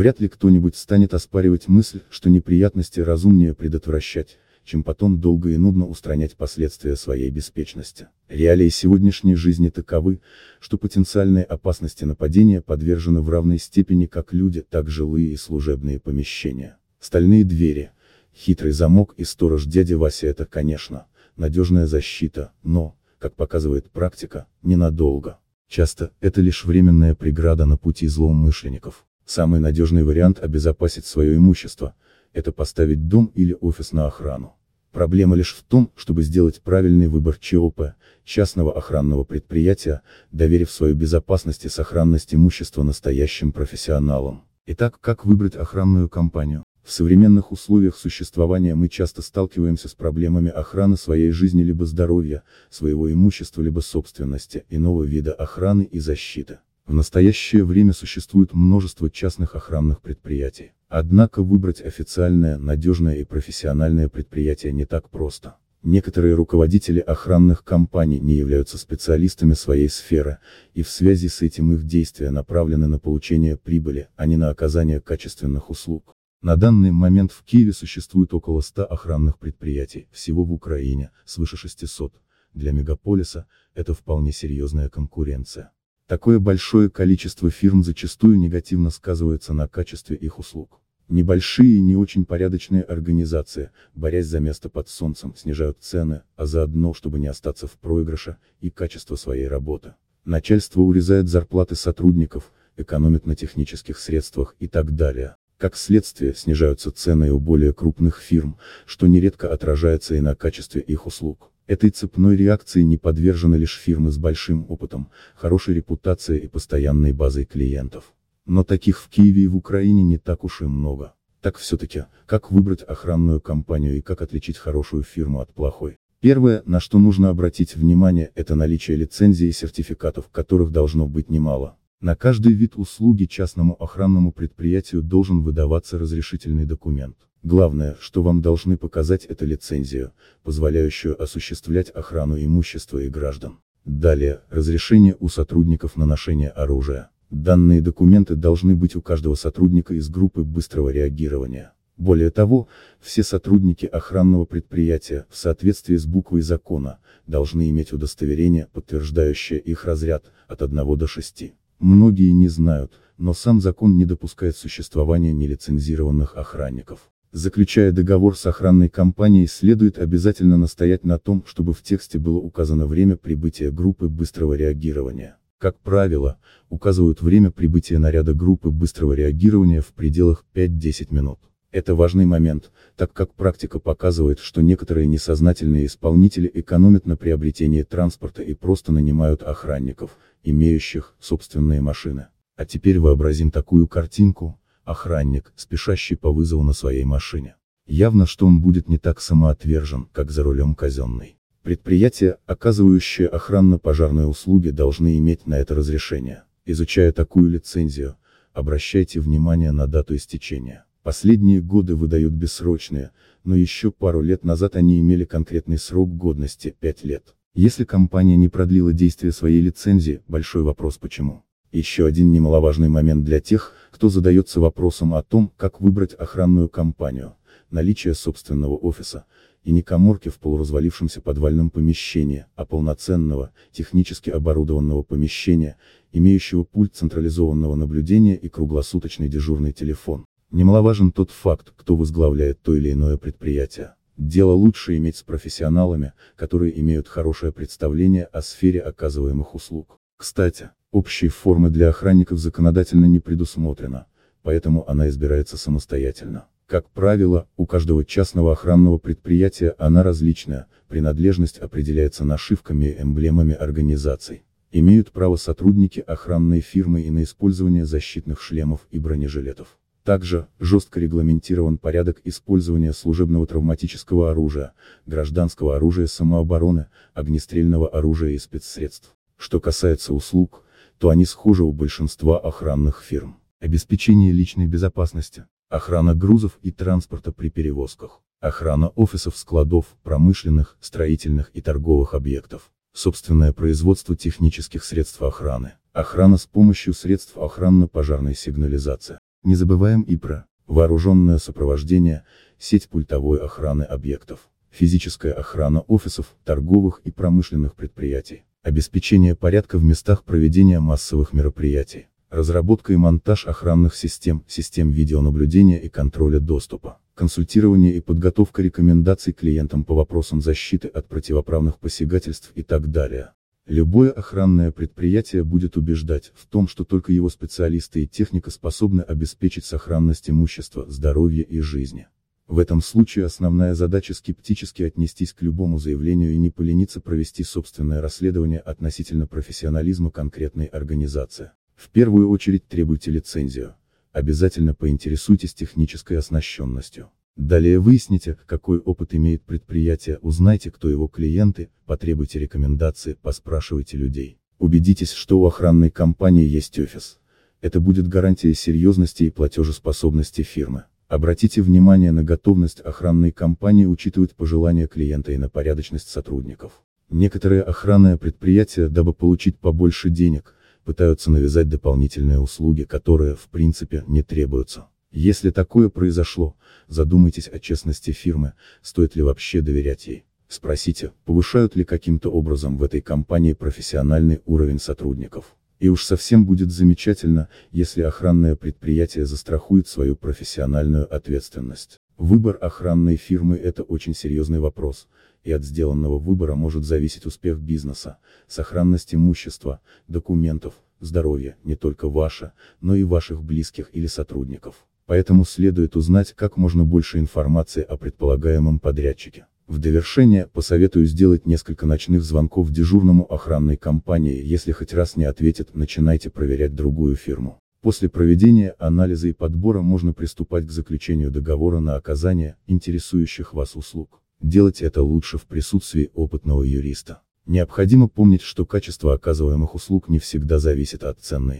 Вряд ли кто-нибудь станет оспаривать мысль, что неприятности разумнее предотвращать, чем потом долго и нудно устранять последствия своей беспечности. Реалии сегодняшней жизни таковы, что потенциальные опасности нападения подвержены в равной степени как люди, так жилые и служебные помещения. Стальные двери, хитрый замок и сторож дядя Вася это, конечно, надежная защита, но, как показывает практика, ненадолго. Часто, это лишь временная преграда на пути злоумышленников. Самый надежный вариант обезопасить свое имущество – это поставить дом или офис на охрану. Проблема лишь в том, чтобы сделать правильный выбор ЧОП, частного охранного предприятия, доверив свою безопасность и сохранность имущества настоящим профессионалам. Итак, как выбрать охранную компанию? В современных условиях существования мы часто сталкиваемся с проблемами охраны своей жизни либо здоровья, своего имущества либо собственности, иного вида охраны и защиты. В настоящее время существует множество частных охранных предприятий. Однако выбрать официальное, надежное и профессиональное предприятие не так просто. Некоторые руководители охранных компаний не являются специалистами своей сферы, и в связи с этим их действия направлены на получение прибыли, а не на оказание качественных услуг. На данный момент в Киеве существует около 100 охранных предприятий, всего в Украине, свыше 600. Для мегаполиса, это вполне серьезная конкуренция. Такое большое количество фирм зачастую негативно сказывается на качестве их услуг. Небольшие и не очень порядочные организации, борясь за место под солнцем, снижают цены, а заодно, чтобы не остаться в проигрыше, и качество своей работы. Начальство урезает зарплаты сотрудников, экономит на технических средствах и так далее. Как следствие, снижаются цены у более крупных фирм, что нередко отражается и на качестве их услуг. Этой цепной реакции не подвержены лишь фирмы с большим опытом, хорошей репутацией и постоянной базой клиентов. Но таких в Киеве и в Украине не так уж и много. Так все-таки, как выбрать охранную компанию и как отличить хорошую фирму от плохой? Первое, на что нужно обратить внимание, это наличие лицензий и сертификатов, которых должно быть немало. На каждый вид услуги частному охранному предприятию должен выдаваться разрешительный документ. Главное, что вам должны показать это лицензию, позволяющую осуществлять охрану имущества и граждан. Далее, разрешение у сотрудников на ношение оружия. Данные документы должны быть у каждого сотрудника из группы быстрого реагирования. Более того, все сотрудники охранного предприятия, в соответствии с буквой закона, должны иметь удостоверение, подтверждающее их разряд, от 1 до 6. Многие не знают, но сам закон не допускает существования нелицензированных охранников. Заключая договор с охранной компанией следует обязательно настоять на том, чтобы в тексте было указано время прибытия группы быстрого реагирования. Как правило, указывают время прибытия наряда группы быстрого реагирования в пределах 5-10 минут. Это важный момент, так как практика показывает, что некоторые несознательные исполнители экономят на приобретении транспорта и просто нанимают охранников, имеющих собственные машины. А теперь вообразим такую картинку, охранник, спешащий по вызову на своей машине. Явно, что он будет не так самоотвержен, как за рулем казенной. Предприятия, оказывающие охранно-пожарные услуги, должны иметь на это разрешение. Изучая такую лицензию, обращайте внимание на дату истечения. Последние годы выдают бессрочные, но еще пару лет назад они имели конкретный срок годности – 5 лет. Если компания не продлила действие своей лицензии, большой вопрос почему. Еще один немаловажный момент для тех, кто задается вопросом о том, как выбрать охранную компанию, наличие собственного офиса, и не коморки в полуразвалившемся подвальном помещении, а полноценного, технически оборудованного помещения, имеющего пульт централизованного наблюдения и круглосуточный дежурный телефон. Немаловажен тот факт, кто возглавляет то или иное предприятие. Дело лучше иметь с профессионалами, которые имеют хорошее представление о сфере оказываемых услуг. Кстати, Общей формы для охранников законодательно не предусмотрено, поэтому она избирается самостоятельно. Как правило, у каждого частного охранного предприятия она различная, принадлежность определяется нашивками и эмблемами организаций. Имеют право сотрудники охранной фирмы и на использование защитных шлемов и бронежилетов. Также, жестко регламентирован порядок использования служебного травматического оружия, гражданского оружия самообороны, огнестрельного оружия и спецсредств. Что касается услуг, то они схожи у большинства охранных фирм. Обеспечение личной безопасности, охрана грузов и транспорта при перевозках, охрана офисов, складов, промышленных, строительных и торговых объектов, собственное производство технических средств охраны, охрана с помощью средств охранно-пожарной сигнализации. Не забываем и про вооруженное сопровождение, сеть пультовой охраны объектов, физическая охрана офисов, торговых и промышленных предприятий, обеспечение порядка в местах проведения массовых мероприятий, разработка и монтаж охранных систем, систем видеонаблюдения и контроля доступа, консультирование и подготовка рекомендаций клиентам по вопросам защиты от противоправных посягательств и так далее. Любое охранное предприятие будет убеждать в том, что только его специалисты и техника способны обеспечить сохранность имущества, здоровья и жизни. В этом случае основная задача скептически отнестись к любому заявлению и не полениться провести собственное расследование относительно профессионализма конкретной организации. В первую очередь требуйте лицензию. Обязательно поинтересуйтесь технической оснащенностью. Далее выясните, какой опыт имеет предприятие, узнайте, кто его клиенты, потребуйте рекомендации, поспрашивайте людей. Убедитесь, что у охранной компании есть офис. Это будет гарантией серьезности и платежеспособности фирмы. Обратите внимание на готовность охранной компании учитывать пожелания клиента и на порядочность сотрудников. Некоторые охранные предприятия, дабы получить побольше денег, пытаются навязать дополнительные услуги, которые, в принципе, не требуются. Если такое произошло, задумайтесь о честности фирмы, стоит ли вообще доверять ей. Спросите, повышают ли каким-то образом в этой компании профессиональный уровень сотрудников. И уж совсем будет замечательно, если охранное предприятие застрахует свою профессиональную ответственность. Выбор охранной фирмы – это очень серьезный вопрос, и от сделанного выбора может зависеть успех бизнеса, сохранность имущества, документов, здоровье, не только ваше, но и ваших близких или сотрудников поэтому следует узнать как можно больше информации о предполагаемом подрядчике. В довершение, посоветую сделать несколько ночных звонков дежурному охранной компании, если хоть раз не ответит, начинайте проверять другую фирму. После проведения анализа и подбора можно приступать к заключению договора на оказание интересующих вас услуг. Делать это лучше в присутствии опытного юриста. Необходимо помнить, что качество оказываемых услуг не всегда зависит от цены.